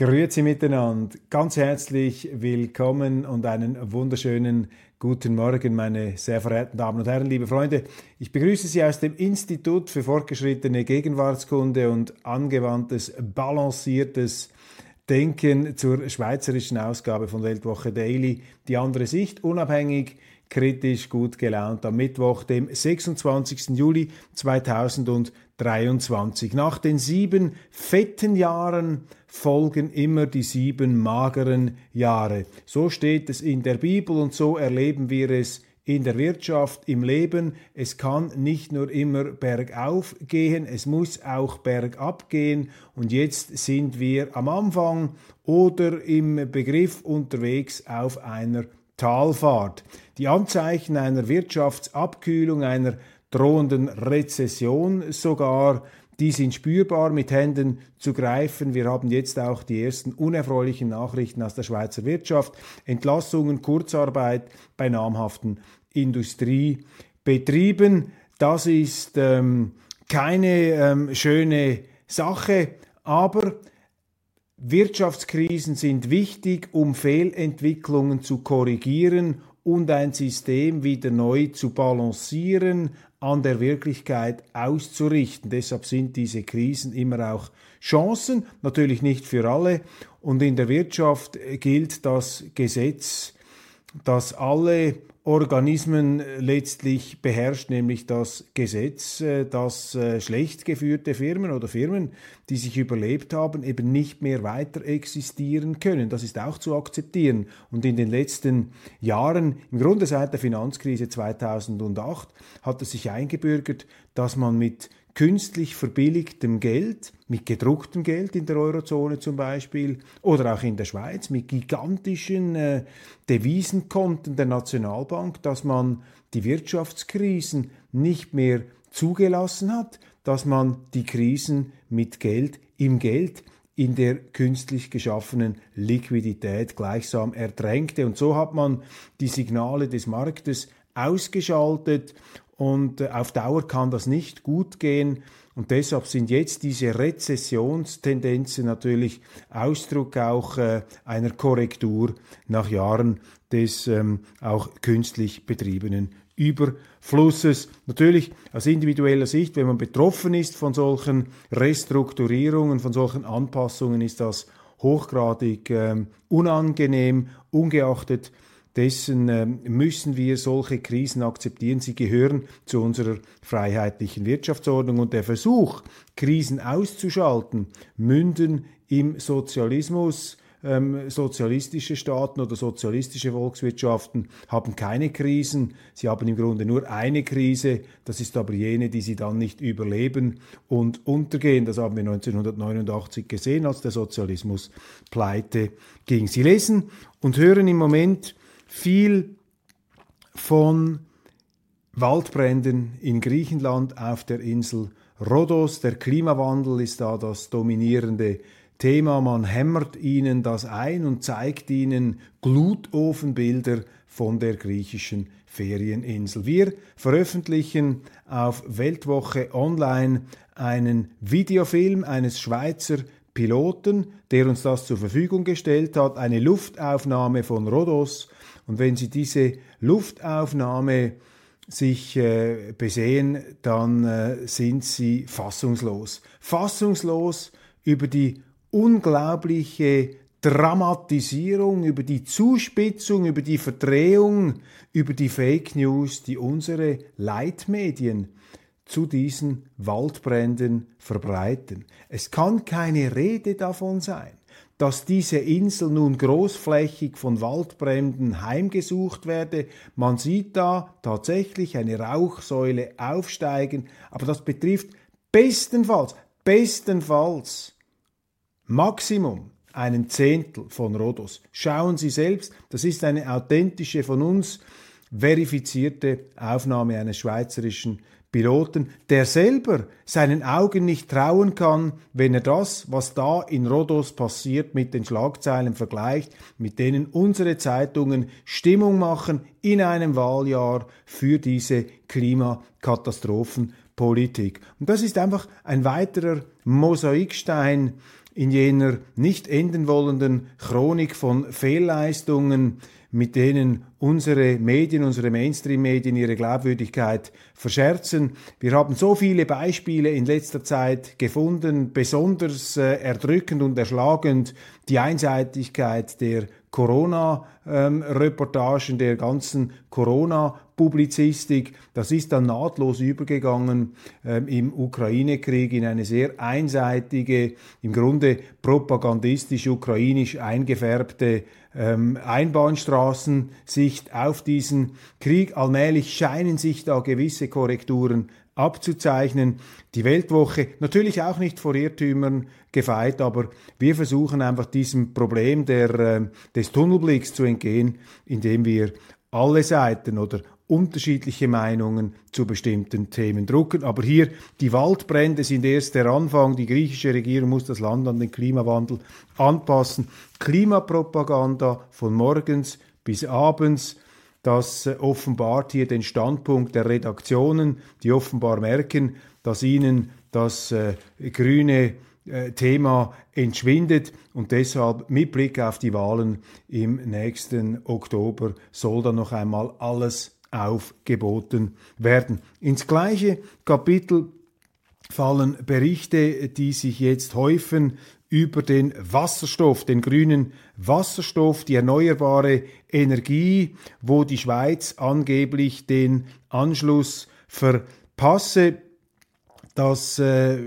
Grüezi miteinander, ganz herzlich willkommen und einen wunderschönen guten Morgen, meine sehr verehrten Damen und Herren, liebe Freunde. Ich begrüße Sie aus dem Institut für fortgeschrittene Gegenwartskunde und angewandtes, balanciertes Denken zur schweizerischen Ausgabe von Weltwoche Daily. Die andere Sicht, unabhängig, kritisch, gut gelaunt am Mittwoch, dem 26. Juli 2023. Nach den sieben fetten Jahren folgen immer die sieben mageren Jahre. So steht es in der Bibel und so erleben wir es in der Wirtschaft, im Leben. Es kann nicht nur immer bergauf gehen, es muss auch bergab gehen. Und jetzt sind wir am Anfang oder im Begriff unterwegs auf einer Talfahrt. Die Anzeichen einer Wirtschaftsabkühlung, einer drohenden Rezession sogar, die sind spürbar mit Händen zu greifen. Wir haben jetzt auch die ersten unerfreulichen Nachrichten aus der Schweizer Wirtschaft. Entlassungen, Kurzarbeit bei namhaften Industriebetrieben. Das ist ähm, keine ähm, schöne Sache, aber Wirtschaftskrisen sind wichtig, um Fehlentwicklungen zu korrigieren und ein System wieder neu zu balancieren, an der Wirklichkeit auszurichten. Deshalb sind diese Krisen immer auch Chancen, natürlich nicht für alle. Und in der Wirtschaft gilt das Gesetz, dass alle Organismen letztlich beherrscht, nämlich das Gesetz, äh, dass äh, schlecht geführte Firmen oder Firmen, die sich überlebt haben, eben nicht mehr weiter existieren können. Das ist auch zu akzeptieren. Und in den letzten Jahren, im Grunde seit der Finanzkrise 2008, hat es sich eingebürgert, dass man mit künstlich verbilligtem Geld, mit gedrucktem Geld in der Eurozone zum Beispiel oder auch in der Schweiz, mit gigantischen äh, Devisenkonten der Nationalbank, dass man die Wirtschaftskrisen nicht mehr zugelassen hat, dass man die Krisen mit Geld im Geld in der künstlich geschaffenen Liquidität gleichsam erdrängte. Und so hat man die Signale des Marktes ausgeschaltet und äh, auf Dauer kann das nicht gut gehen. Und deshalb sind jetzt diese Rezessionstendenzen natürlich Ausdruck auch äh, einer Korrektur nach Jahren des ähm, auch künstlich betriebenen Überflusses. Natürlich aus individueller Sicht, wenn man betroffen ist von solchen Restrukturierungen, von solchen Anpassungen, ist das hochgradig ähm, unangenehm, ungeachtet dessen äh, müssen wir solche Krisen akzeptieren. Sie gehören zu unserer freiheitlichen Wirtschaftsordnung und der Versuch, Krisen auszuschalten, münden im Sozialismus. Ähm, sozialistische Staaten oder sozialistische Volkswirtschaften haben keine Krisen. Sie haben im Grunde nur eine Krise. Das ist aber jene, die sie dann nicht überleben und untergehen. Das haben wir 1989 gesehen, als der Sozialismus pleite ging. Sie lesen und hören im Moment viel von Waldbränden in Griechenland auf der Insel Rhodos. Der Klimawandel ist da das dominierende Thema. Man hämmert ihnen das ein und zeigt ihnen Glutofenbilder von der griechischen Ferieninsel. Wir veröffentlichen auf Weltwoche Online einen Videofilm eines Schweizer Piloten, der uns das zur Verfügung gestellt hat, eine Luftaufnahme von Rhodos und wenn Sie diese Luftaufnahme sich äh, besehen, dann äh, sind Sie fassungslos. Fassungslos über die unglaubliche Dramatisierung, über die Zuspitzung, über die Verdrehung, über die Fake News, die unsere Leitmedien zu diesen Waldbränden verbreiten. Es kann keine Rede davon sein, dass diese Insel nun großflächig von Waldbränden heimgesucht werde. Man sieht da tatsächlich eine Rauchsäule aufsteigen, aber das betrifft bestenfalls, bestenfalls Maximum einen Zehntel von Rhodos. Schauen Sie selbst, das ist eine authentische von uns verifizierte Aufnahme eines schweizerischen Piloten, der selber seinen Augen nicht trauen kann, wenn er das, was da in Rhodos passiert, mit den Schlagzeilen vergleicht, mit denen unsere Zeitungen Stimmung machen in einem Wahljahr für diese Klimakatastrophenpolitik. Und das ist einfach ein weiterer Mosaikstein in jener nicht enden wollenden Chronik von Fehlleistungen, mit denen unsere Medien, unsere Mainstream-Medien ihre Glaubwürdigkeit verscherzen. Wir haben so viele Beispiele in letzter Zeit gefunden, besonders äh, erdrückend und erschlagend die Einseitigkeit der Corona-Reportagen, ähm, der ganzen Corona-Publizistik. Das ist dann nahtlos übergegangen ähm, im Ukraine-Krieg in eine sehr einseitige, im Grunde propagandistisch ukrainisch eingefärbte ähm, Einbahnstraßensicht auf diesen Krieg. Allmählich scheinen sich da gewisse Korrekturen abzuzeichnen. Die Weltwoche natürlich auch nicht vor Irrtümern gefeit, aber wir versuchen einfach diesem Problem der, äh, des Tunnelblicks zu entgehen, indem wir alle Seiten oder unterschiedliche Meinungen zu bestimmten Themen drucken. Aber hier, die Waldbrände sind erst der Anfang. Die griechische Regierung muss das Land an den Klimawandel anpassen. Klimapropaganda von morgens bis abends. Das äh, offenbart hier den Standpunkt der Redaktionen, die offenbar merken, dass ihnen das äh, grüne äh, Thema entschwindet und deshalb mit Blick auf die Wahlen im nächsten Oktober soll dann noch einmal alles aufgeboten werden. Ins gleiche Kapitel fallen Berichte, die sich jetzt häufen über den Wasserstoff, den grünen Wasserstoff, die erneuerbare Energie, wo die Schweiz angeblich den Anschluss verpasse. Das äh,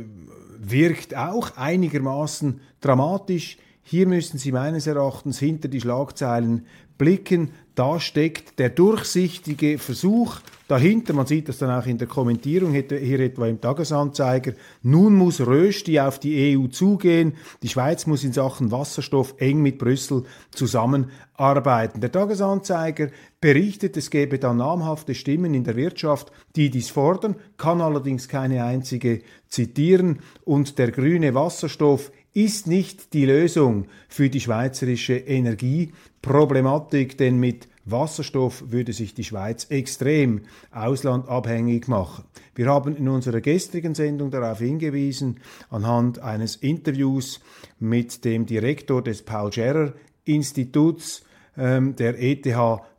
wirkt auch einigermaßen dramatisch. Hier müssen Sie meines Erachtens hinter die Schlagzeilen blicken. Da steckt der durchsichtige Versuch dahinter. Man sieht das dann auch in der Kommentierung hier etwa im Tagesanzeiger. Nun muss Rösti auf die EU zugehen. Die Schweiz muss in Sachen Wasserstoff eng mit Brüssel zusammenarbeiten. Der Tagesanzeiger berichtet, es gäbe da namhafte Stimmen in der Wirtschaft, die dies fordern, kann allerdings keine einzige zitieren. Und der grüne Wasserstoff ist nicht die Lösung für die schweizerische Energieproblematik, denn mit Wasserstoff würde sich die Schweiz extrem auslandabhängig machen. Wir haben in unserer gestrigen Sendung darauf hingewiesen, anhand eines Interviews mit dem Direktor des Paul Scherrer Instituts ähm, der ETH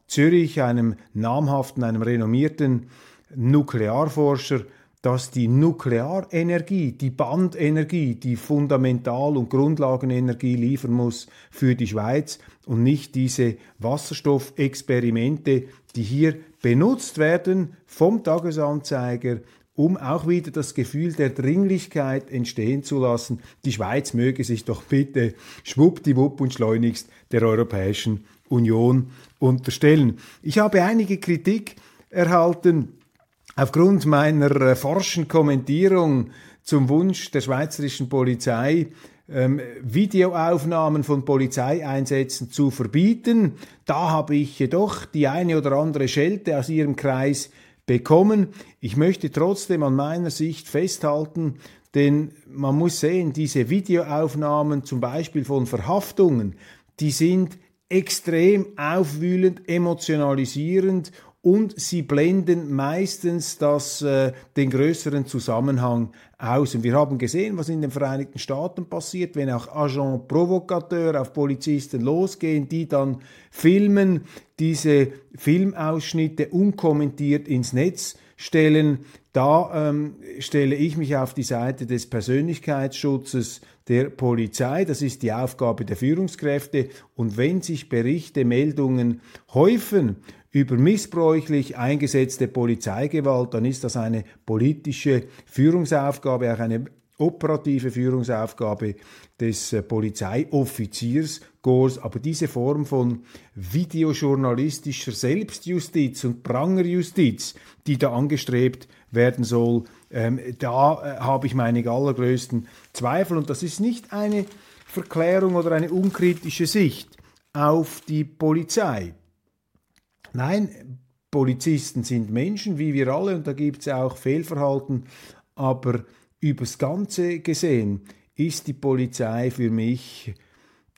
Zürich, einem namhaften, einem renommierten Nuklearforscher, dass die Nuklearenergie, die Bandenergie, die Fundamental- und Grundlagenenergie liefern muss für die Schweiz und nicht diese Wasserstoffexperimente, die hier benutzt werden vom Tagesanzeiger, um auch wieder das Gefühl der Dringlichkeit entstehen zu lassen. Die Schweiz möge sich doch bitte schwuppdiwupp und schleunigst der Europäischen Union unterstellen. Ich habe einige Kritik erhalten Aufgrund meiner äh, forschen Kommentierung zum Wunsch der schweizerischen Polizei, ähm, Videoaufnahmen von Polizeieinsätzen zu verbieten, da habe ich jedoch die eine oder andere Schelte aus ihrem Kreis bekommen. Ich möchte trotzdem an meiner Sicht festhalten, denn man muss sehen, diese Videoaufnahmen zum Beispiel von Verhaftungen, die sind extrem aufwühlend, emotionalisierend und sie blenden meistens das, äh, den größeren Zusammenhang aus. Und wir haben gesehen, was in den Vereinigten Staaten passiert, wenn auch Agent Provocateur auf Polizisten losgehen, die dann filmen, diese Filmausschnitte unkommentiert ins Netz stellen. Da ähm, stelle ich mich auf die Seite des Persönlichkeitsschutzes der Polizei. Das ist die Aufgabe der Führungskräfte. Und wenn sich Berichte, Meldungen häufen über missbräuchlich eingesetzte Polizeigewalt, dann ist das eine politische Führungsaufgabe, auch eine operative Führungsaufgabe des äh, Polizeioffiziers Gors, aber diese Form von videojournalistischer Selbstjustiz und Prangerjustiz, die da angestrebt werden soll, ähm, da äh, habe ich meine allergrößten Zweifel und das ist nicht eine Verklärung oder eine unkritische Sicht auf die Polizei. Nein, Polizisten sind Menschen, wie wir alle, und da gibt es auch Fehlverhalten, aber übers Ganze gesehen ist die Polizei für mich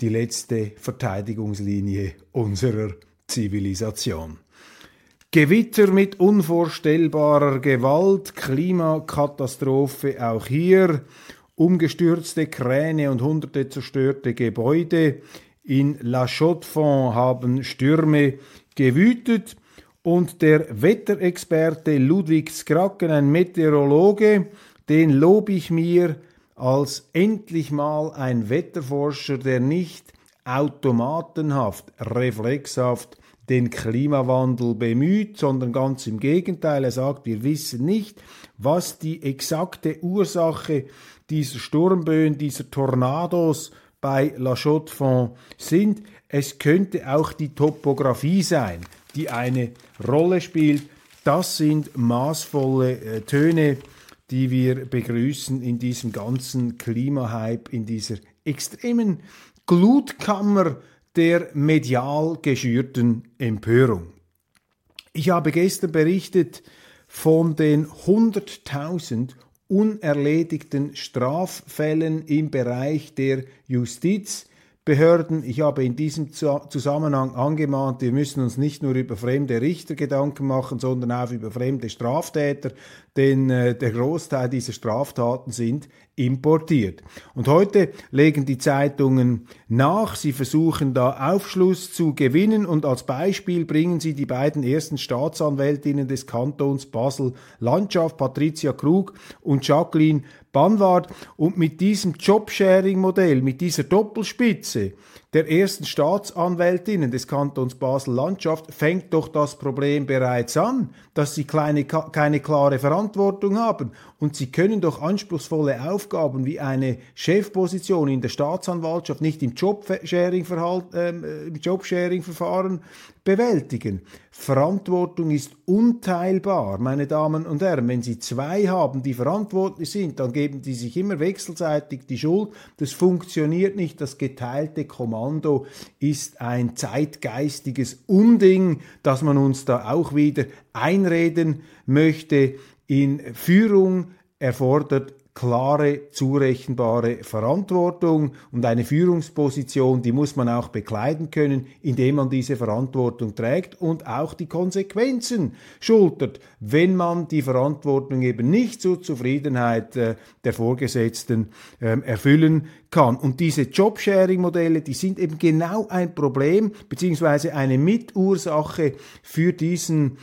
die letzte Verteidigungslinie unserer Zivilisation. Gewitter mit unvorstellbarer Gewalt, Klimakatastrophe auch hier, umgestürzte Kräne und hunderte zerstörte Gebäude. In La Chaux-de-Fonds haben Stürme gewütet und der Wetterexperte Ludwig Skracken, ein Meteorologe, den lobe ich mir als endlich mal ein Wetterforscher, der nicht automatenhaft, reflexhaft den Klimawandel bemüht, sondern ganz im Gegenteil. Er sagt, wir wissen nicht, was die exakte Ursache dieser Sturmböen, dieser Tornados bei La Chaux-de-Fonds sind. Es könnte auch die Topographie sein, die eine Rolle spielt. Das sind maßvolle äh, Töne, die wir begrüßen in diesem ganzen Klimahype, in dieser extremen Glutkammer der medial geschürten Empörung. Ich habe gestern berichtet von den 100.000 unerledigten Straffällen im Bereich der Justiz, Behörden. Ich habe in diesem Zusammenhang angemahnt, wir müssen uns nicht nur über fremde Richter Gedanken machen, sondern auch über fremde Straftäter, denn äh, der Großteil dieser Straftaten sind importiert. Und heute legen die Zeitungen nach, sie versuchen da Aufschluss zu gewinnen und als Beispiel bringen sie die beiden ersten Staatsanwältinnen des Kantons Basel Landschaft, Patricia Krug und Jacqueline Banwart. Und mit diesem Jobsharing-Modell, mit dieser Doppelspitze, der ersten Staatsanwältinnen des Kantons Basel-Landschaft fängt doch das Problem bereits an, dass sie kleine, keine klare Verantwortung haben. Und sie können doch anspruchsvolle Aufgaben wie eine Chefposition in der Staatsanwaltschaft nicht im Jobsharing-Verfahren äh, Jobsharing bewältigen. Verantwortung ist unteilbar, meine Damen und Herren. Wenn Sie zwei haben, die verantwortlich sind, dann geben die sich immer wechselseitig die Schuld. Das funktioniert nicht. Das geteilte Kommando ist ein zeitgeistiges Unding, das man uns da auch wieder einreden möchte. In Führung erfordert klare, zurechenbare Verantwortung und eine Führungsposition, die muss man auch bekleiden können, indem man diese Verantwortung trägt und auch die Konsequenzen schultert, wenn man die Verantwortung eben nicht zur Zufriedenheit äh, der Vorgesetzten äh, erfüllen kann. Und diese Jobsharing-Modelle, die sind eben genau ein Problem beziehungsweise eine Mitursache für diesen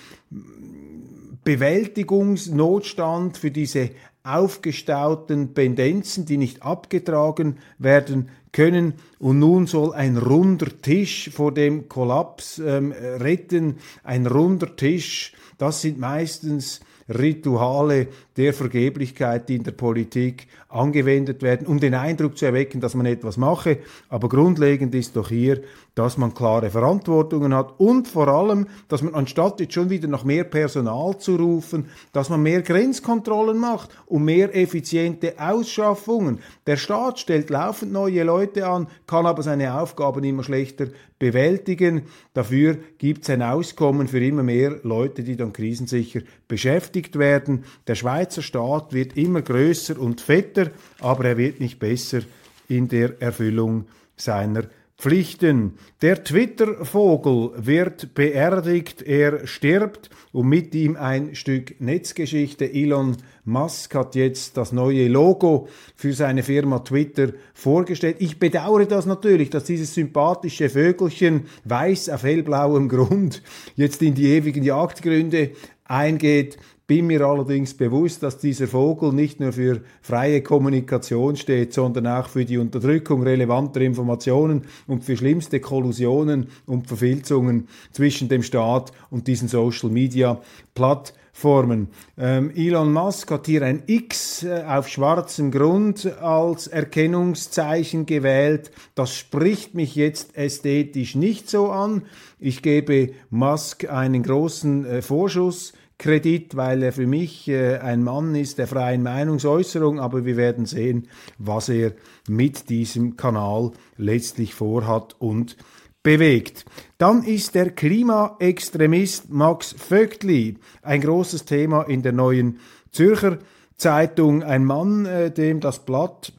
Bewältigungsnotstand, für diese aufgestauten Pendenzen, die nicht abgetragen werden können. Und nun soll ein runder Tisch vor dem Kollaps ähm, retten. Ein runder Tisch, das sind meistens Rituale der Vergeblichkeit, die in der Politik angewendet werden, um den Eindruck zu erwecken, dass man etwas mache. Aber grundlegend ist doch hier, dass man klare Verantwortungen hat und vor allem, dass man anstatt jetzt schon wieder nach mehr Personal zu rufen, dass man mehr Grenzkontrollen macht und mehr effiziente Ausschaffungen. Der Staat stellt laufend neue Leute an, kann aber seine Aufgaben immer schlechter bewältigen. Dafür gibt es ein Auskommen für immer mehr Leute, die dann krisensicher beschäftigt werden. Der Schweizer Staat wird immer größer und fetter, aber er wird nicht besser in der Erfüllung seiner Pflichten. Der Twitter-Vogel wird beerdigt, er stirbt und mit ihm ein Stück Netzgeschichte. Elon Musk hat jetzt das neue Logo für seine Firma Twitter vorgestellt. Ich bedauere das natürlich, dass dieses sympathische Vögelchen weiß auf hellblauem Grund jetzt in die ewigen Jagdgründe eingeht. Bin mir allerdings bewusst, dass dieser Vogel nicht nur für freie Kommunikation steht, sondern auch für die Unterdrückung relevanter Informationen und für schlimmste Kollusionen und Verfilzungen zwischen dem Staat und diesen Social-Media-Plattformen. Ähm, Elon Musk hat hier ein X äh, auf schwarzem Grund als Erkennungszeichen gewählt. Das spricht mich jetzt ästhetisch nicht so an. Ich gebe Musk einen großen äh, Vorschuss Kredit, weil er für mich äh, ein Mann ist der freien Meinungsäußerung, aber wir werden sehen, was er mit diesem Kanal letztlich vorhat und bewegt. Dann ist der Klimaextremist Max Vögtli ein großes Thema in der neuen Zürcher Zeitung, ein Mann, äh, dem das Blatt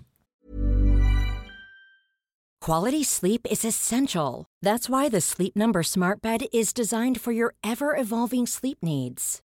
Quality sleep is essential. That's why the Sleep Number Smart Bed is designed for your ever evolving sleep needs.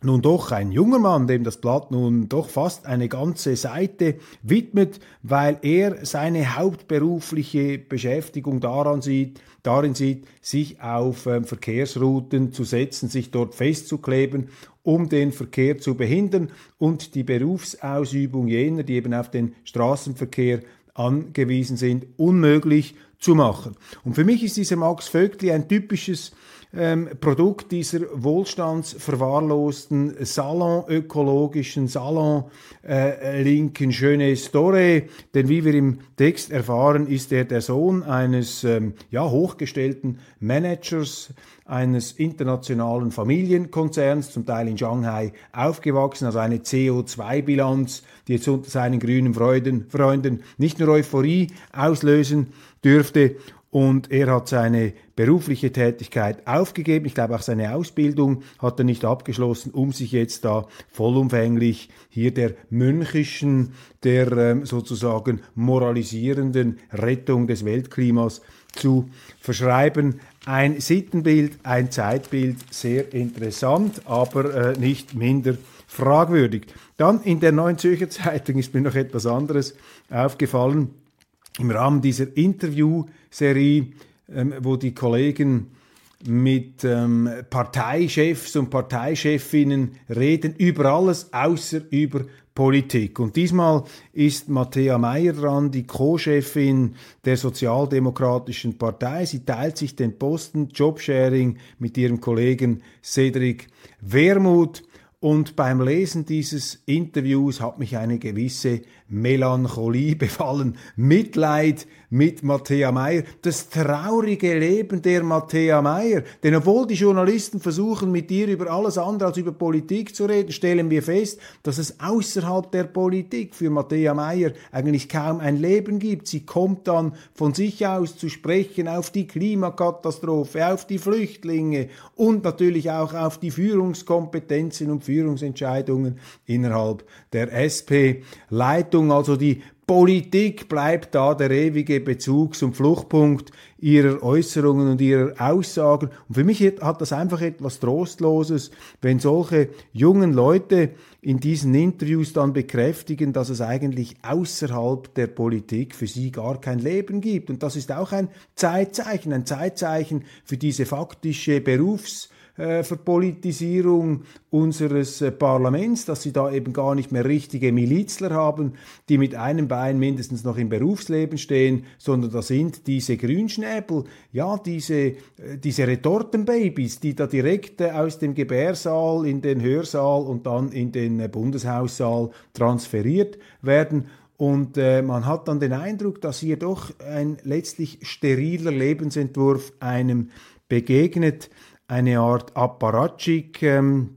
Nun doch ein junger Mann, dem das Blatt nun doch fast eine ganze Seite widmet, weil er seine hauptberufliche Beschäftigung daran sieht, darin sieht, sich auf äh, Verkehrsrouten zu setzen, sich dort festzukleben um den Verkehr zu behindern und die Berufsausübung jener, die eben auf den Straßenverkehr angewiesen sind, unmöglich zu machen. Und für mich ist dieser Max Vögtli ein typisches ähm, Produkt dieser wohlstandsverwahrlosten salonökologischen, salonlinken äh, Jeunesse Doré. Denn wie wir im Text erfahren, ist er der Sohn eines ähm, ja, hochgestellten Managers eines internationalen Familienkonzerns, zum Teil in Shanghai aufgewachsen, also eine CO2-Bilanz, die jetzt unter seinen grünen Freuden, Freunden nicht nur Euphorie auslösen dürfte. Und er hat seine berufliche Tätigkeit aufgegeben. Ich glaube, auch seine Ausbildung hat er nicht abgeschlossen, um sich jetzt da vollumfänglich hier der mönchischen, der ähm, sozusagen moralisierenden Rettung des Weltklimas zu verschreiben. Ein Sittenbild, ein Zeitbild, sehr interessant, aber äh, nicht minder fragwürdig. Dann in der Neuen Zürcher Zeitung ist mir noch etwas anderes aufgefallen. Im Rahmen dieser Interviewserie, ähm, wo die Kollegen mit ähm, Parteichefs und Parteichefinnen reden über alles außer über Politik. Und diesmal ist Matthäa Meyer dran, die Co-Chefin der Sozialdemokratischen Partei. Sie teilt sich den Posten Jobsharing mit ihrem Kollegen Cedric Wermuth. Und beim Lesen dieses Interviews hat mich eine gewisse Melancholie befallen, Mitleid mit Matthäa Meyer, das traurige Leben der Matthäa Meyer. Denn obwohl die Journalisten versuchen, mit ihr über alles andere als über Politik zu reden, stellen wir fest, dass es außerhalb der Politik für Matthäa Meyer eigentlich kaum ein Leben gibt. Sie kommt dann von sich aus zu sprechen auf die Klimakatastrophe, auf die Flüchtlinge und natürlich auch auf die Führungskompetenzen und Führungsentscheidungen innerhalb der SP-Leitung. Also die Politik bleibt da der ewige Bezugs- und Fluchtpunkt ihrer Äußerungen und ihrer Aussagen. Und für mich hat das einfach etwas Trostloses, wenn solche jungen Leute in diesen Interviews dann bekräftigen, dass es eigentlich außerhalb der Politik für sie gar kein Leben gibt. Und das ist auch ein Zeitzeichen, ein Zeitzeichen für diese faktische Berufs- äh, Verpolitisierung unseres äh, Parlaments, dass sie da eben gar nicht mehr richtige Milizler haben, die mit einem Bein mindestens noch im Berufsleben stehen, sondern da sind diese Grünschnäbel, ja, diese, äh, diese Retortenbabys, die da direkt äh, aus dem Gebärsaal in den Hörsaal und dann in den äh, Bundeshaussaal transferiert werden. Und äh, man hat dann den Eindruck, dass hier doch ein letztlich steriler Lebensentwurf einem begegnet, eine Art Apparatschik. Ähm,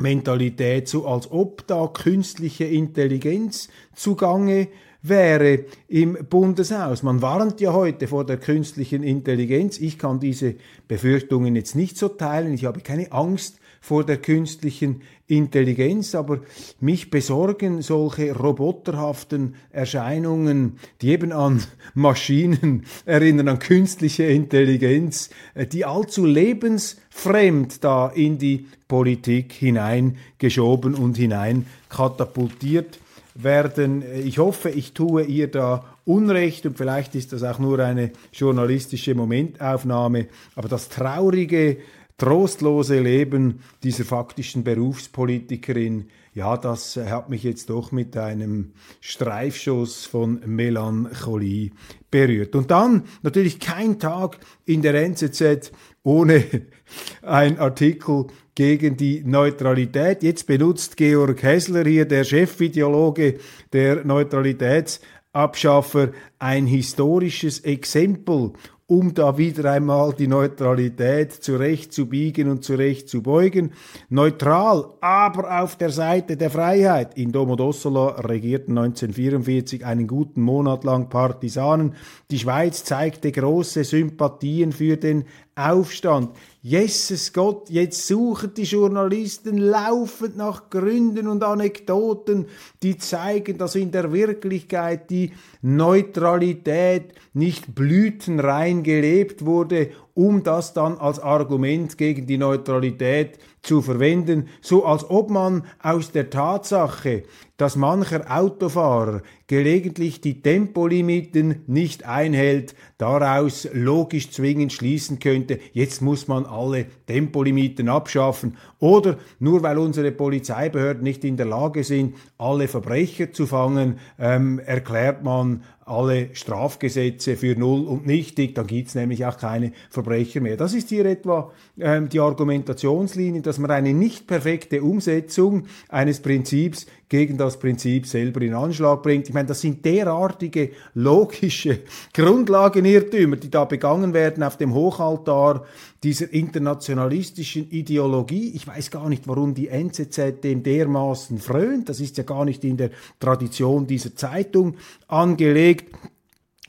Mentalität, so als ob da künstliche Intelligenz zugange wäre im Bundeshaus. Man warnt ja heute vor der künstlichen Intelligenz. Ich kann diese Befürchtungen jetzt nicht so teilen. Ich habe keine Angst vor der künstlichen Intelligenz, aber mich besorgen solche roboterhaften Erscheinungen, die eben an Maschinen erinnern, an künstliche Intelligenz, äh, die allzu lebensfremd da in die Politik hineingeschoben und hineinkatapultiert werden. Ich hoffe, ich tue ihr da Unrecht und vielleicht ist das auch nur eine journalistische Momentaufnahme, aber das traurige trostlose Leben dieser faktischen Berufspolitikerin, ja, das hat mich jetzt doch mit einem Streifschuss von Melancholie berührt. Und dann natürlich kein Tag in der NZZ ohne ein Artikel gegen die Neutralität. Jetzt benutzt Georg Hessler hier, der Chefideologe der Neutralitätsabschaffer, ein historisches Exempel um da wieder einmal die Neutralität zurechtzubiegen und zurechtzubeugen. Neutral, aber auf der Seite der Freiheit. In Domodossola regierten 1944 einen guten Monat lang Partisanen. Die Schweiz zeigte große Sympathien für den Aufstand. Jesus Gott, jetzt suchen die Journalisten laufend nach Gründen und Anekdoten, die zeigen, dass in der Wirklichkeit die Neutralität nicht blütenrein gelebt wurde, um das dann als Argument gegen die Neutralität zu verwenden, so als ob man aus der Tatsache, dass mancher Autofahrer gelegentlich die Tempolimiten nicht einhält, daraus logisch zwingend schließen könnte, jetzt muss man alle Tempolimiten abschaffen. Oder nur weil unsere Polizeibehörden nicht in der Lage sind, alle Verbrecher zu fangen, ähm, erklärt man alle Strafgesetze für null und nichtig, dann gibt's nämlich auch keine Verbrecher mehr. Das ist hier etwa ähm, die Argumentationslinie, dass man eine nicht perfekte Umsetzung eines Prinzips gegen das Prinzip selber in Anschlag bringt. Ich meine, das sind derartige logische Grundlagenirrtümer, die da begangen werden auf dem Hochaltar dieser internationalistischen Ideologie. Ich weiß gar nicht, warum die NZZ dem dermaßen frönt. Das ist ja gar nicht in der Tradition dieser Zeitung angelegt.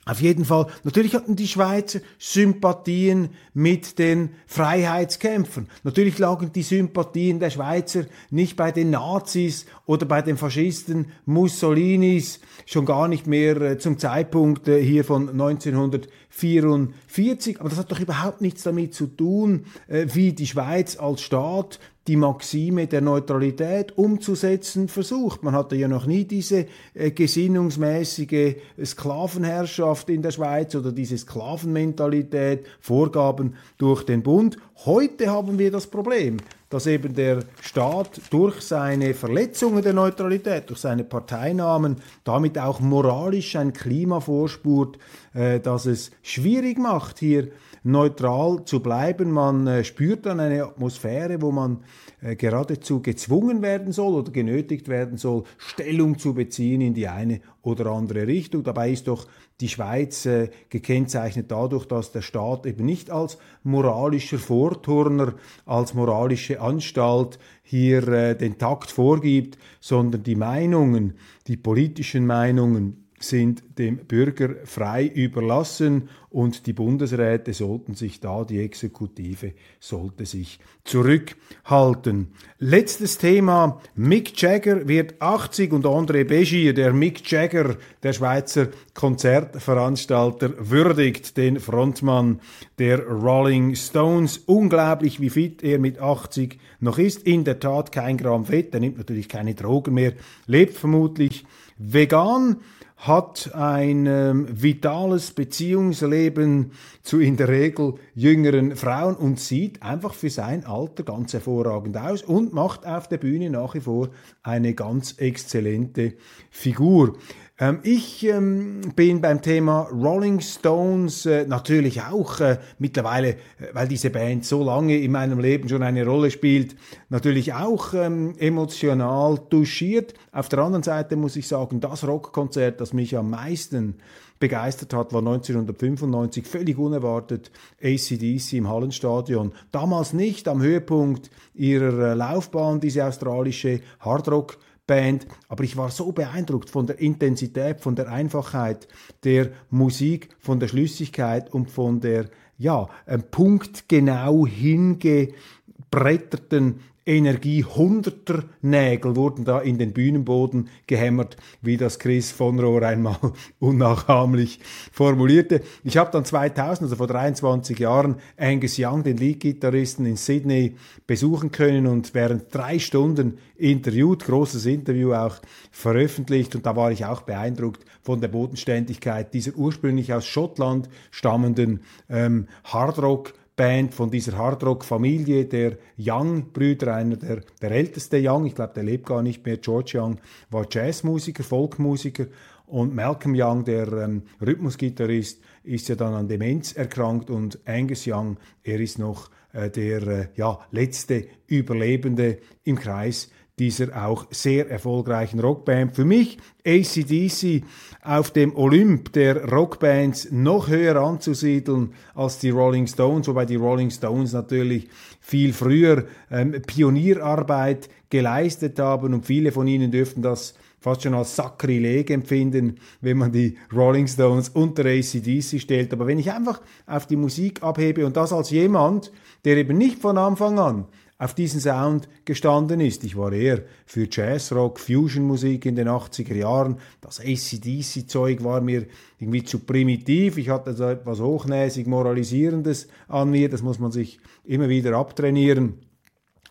Auf jeden Fall, natürlich hatten die Schweizer Sympathien mit den Freiheitskämpfern. Natürlich lagen die Sympathien der Schweizer nicht bei den Nazis oder bei den Faschisten Mussolinis, schon gar nicht mehr äh, zum Zeitpunkt äh, hier von 1944. Aber das hat doch überhaupt nichts damit zu tun, äh, wie die Schweiz als Staat die Maxime der Neutralität umzusetzen versucht. Man hatte ja noch nie diese äh, gesinnungsmäßige Sklavenherrschaft in der Schweiz oder diese Sklavenmentalität, Vorgaben durch den Bund. Heute haben wir das Problem, dass eben der Staat durch seine Verletzungen der Neutralität, durch seine Parteinamen, damit auch moralisch ein Klima vorspurt, äh, das es schwierig macht, hier neutral zu bleiben. Man äh, spürt dann eine Atmosphäre, wo man äh, geradezu gezwungen werden soll oder genötigt werden soll, Stellung zu beziehen in die eine oder andere Richtung. Dabei ist doch die Schweiz äh, gekennzeichnet dadurch, dass der Staat eben nicht als moralischer Vorturner, als moralische Anstalt hier äh, den Takt vorgibt, sondern die Meinungen, die politischen Meinungen, sind dem Bürger frei überlassen und die Bundesräte sollten sich da, die Exekutive sollte sich zurückhalten. Letztes Thema, Mick Jagger wird 80 und André Begier, der Mick Jagger, der Schweizer Konzertveranstalter, würdigt den Frontmann der Rolling Stones. Unglaublich, wie fit er mit 80 noch ist. In der Tat kein Gramm Fett, er nimmt natürlich keine Drogen mehr, lebt vermutlich vegan hat ein ähm, vitales Beziehungsleben zu in der Regel jüngeren Frauen und sieht einfach für sein Alter ganz hervorragend aus und macht auf der Bühne nach wie vor eine ganz exzellente Figur. Ähm, ich ähm, bin beim Thema Rolling Stones äh, natürlich auch äh, mittlerweile, äh, weil diese Band so lange in meinem Leben schon eine Rolle spielt, natürlich auch ähm, emotional touchiert. Auf der anderen Seite muss ich sagen, das Rockkonzert, das mich am meisten begeistert hat, war 1995 völlig unerwartet ACDC im Hallenstadion. Damals nicht am Höhepunkt ihrer äh, Laufbahn, diese australische Hardrock Band, aber ich war so beeindruckt von der Intensität, von der Einfachheit der Musik, von der Schlüssigkeit und von der ja, punktgenau hingebretterten Energie hunderter Nägel wurden da in den Bühnenboden gehämmert, wie das Chris von Rohr einmal unnachahmlich formulierte. Ich habe dann 2000, also vor 23 Jahren, Angus Young, den Lead-Gitarristen in Sydney, besuchen können und während drei Stunden interviewt, großes Interview auch veröffentlicht und da war ich auch beeindruckt von der Bodenständigkeit dieser ursprünglich aus Schottland stammenden ähm, Hardrock Band von dieser Hardrock-Familie der Young-Brüder, einer der, der älteste Young, ich glaube, der lebt gar nicht mehr, George Young, war Jazzmusiker, Folkmusiker und Malcolm Young, der ähm, Rhythmusgitarrist, ist ja dann an Demenz erkrankt und Angus Young, er ist noch äh, der äh, ja, letzte Überlebende im Kreis dieser auch sehr erfolgreichen Rockband. Für mich ACDC auf dem Olymp der Rockbands noch höher anzusiedeln als die Rolling Stones, wobei die Rolling Stones natürlich viel früher ähm, Pionierarbeit geleistet haben und viele von ihnen dürften das fast schon als Sakrileg empfinden, wenn man die Rolling Stones unter ACDC stellt. Aber wenn ich einfach auf die Musik abhebe und das als jemand, der eben nicht von Anfang an auf diesen Sound gestanden ist. Ich war eher für Jazzrock, Fusion-Musik in den 80er Jahren. Das ACDC-Zeug war mir irgendwie zu primitiv. Ich hatte so etwas hochnäsig Moralisierendes an mir. Das muss man sich immer wieder abtrainieren.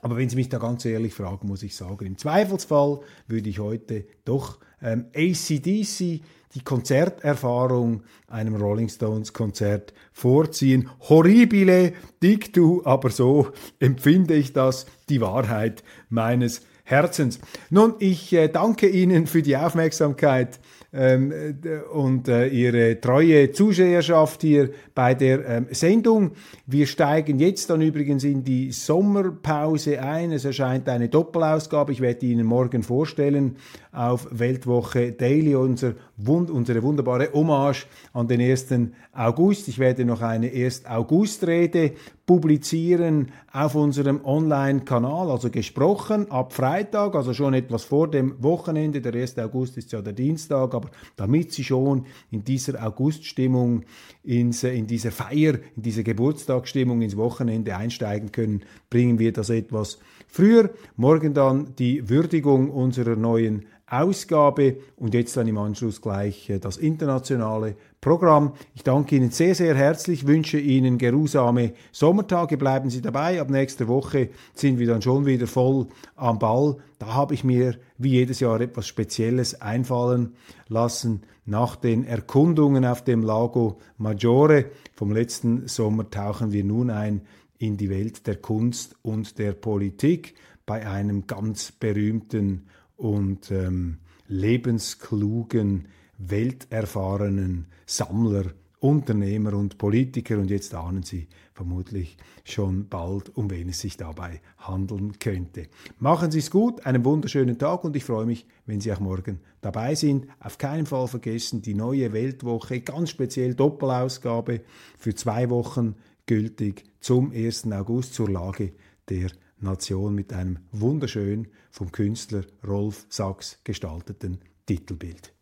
Aber wenn Sie mich da ganz ehrlich fragen, muss ich sagen, im Zweifelsfall würde ich heute doch ähm, ACDC die Konzerterfahrung einem Rolling Stones Konzert vorziehen. Horribile dictu, aber so empfinde ich das, die Wahrheit meines Herzens. Nun, ich äh, danke Ihnen für die Aufmerksamkeit ähm, und äh, Ihre treue Zuschauerschaft hier bei der ähm, Sendung. Wir steigen jetzt dann übrigens in die Sommerpause ein. Es erscheint eine Doppelausgabe. Ich werde Ihnen morgen vorstellen auf Weltwoche Daily unser, wund unsere wunderbare Hommage an den 1. August. Ich werde noch eine 1. August-Rede publizieren auf unserem Online-Kanal, also gesprochen ab Freitag, also schon etwas vor dem Wochenende. Der 1. August ist ja der Dienstag, aber damit Sie schon in dieser Auguststimmung, ins, in dieser Feier, in dieser Geburtstagsstimmung ins Wochenende einsteigen können, bringen wir das etwas früher. Morgen dann die Würdigung unserer neuen Ausgabe und jetzt dann im Anschluss gleich äh, das internationale Programm. Ich danke Ihnen sehr, sehr herzlich, wünsche Ihnen geruhsame Sommertage, bleiben Sie dabei. Ab nächster Woche sind wir dann schon wieder voll am Ball. Da habe ich mir wie jedes Jahr etwas Spezielles einfallen lassen. Nach den Erkundungen auf dem Lago Maggiore vom letzten Sommer tauchen wir nun ein in die Welt der Kunst und der Politik bei einem ganz berühmten und ähm, lebensklugen, welterfahrenen Sammler, Unternehmer und Politiker. Und jetzt ahnen Sie vermutlich schon bald, um wen es sich dabei handeln könnte. Machen Sie es gut, einen wunderschönen Tag und ich freue mich, wenn Sie auch morgen dabei sind. Auf keinen Fall vergessen, die neue Weltwoche, ganz speziell Doppelausgabe für zwei Wochen gültig zum 1. August zur Lage der Nation mit einem wunderschön vom Künstler Rolf Sachs gestalteten Titelbild.